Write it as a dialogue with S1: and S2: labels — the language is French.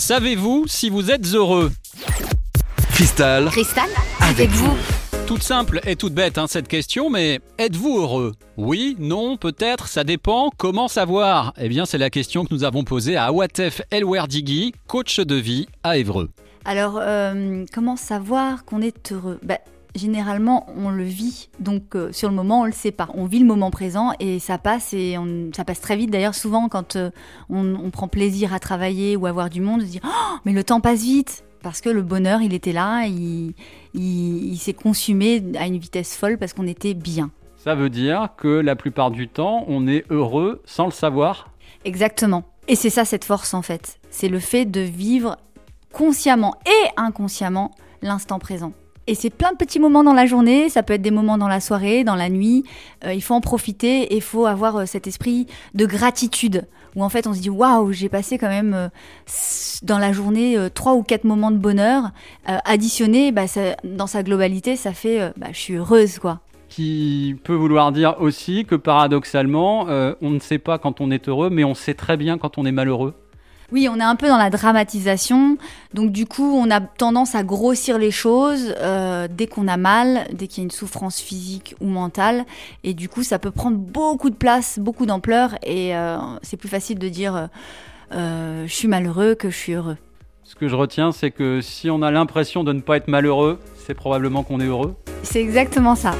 S1: Savez-vous si vous êtes heureux
S2: Cristal,
S3: Cristal, avec vous.
S1: Toute simple et toute bête hein, cette question, mais êtes-vous heureux? Oui, non, peut-être, ça dépend. Comment savoir? Eh bien, c'est la question que nous avons posée à Awatef Elwerdigui, coach de vie à Évreux.
S3: Alors, euh, comment savoir qu'on est heureux? Bah, Généralement, on le vit, donc euh, sur le moment, on le sait pas. On vit le moment présent et ça passe et on- ça passe très vite. D'ailleurs, souvent, quand euh, on, on prend plaisir à travailler ou à voir du monde, on se dit oh, mais le temps passe vite parce que le bonheur, il était là, il, il- il s'est consumé à une vitesse folle parce qu'on était bien.
S1: Ça veut dire que la plupart du temps, on est heureux sans le savoir?
S3: Exactement. Et c'est ça cette force en fait. C'est le fait de vivre consciemment et inconsciemment l'instant présent. Et c'est plein de petits moments dans la journée, ça peut être des moments dans la soirée, dans la nuit. Euh, il faut en profiter et il faut avoir euh, cet esprit de gratitude où en fait on se dit waouh, j'ai passé quand même euh, dans la journée trois ou quatre moments de bonheur. Euh, additionné, bah, ça- dans sa globalité, ça fait bah, je suis heureuse quoi.
S1: Qui peut vouloir dire aussi que paradoxalement, on ne sait pas quand on est heureux, mais on sait très bien quand on est malheureux.
S3: Oui, on est un peu dans la dramatisation. Donc du coup, on a tendance à grossir les choses euh, dès qu'on a mal, dès qu'il y a une souffrance physique ou mentale. Et du coup, ça peut prendre beaucoup de place, beaucoup d'ampleur. Et euh, c'est plus facile de dire euh, je suis malheureux que je suis heureux.
S1: Ce que je retiens, c'est que si on a l'impression de ne pas être malheureux, c'est probablement qu'on est heureux.
S3: C'est exactement ça.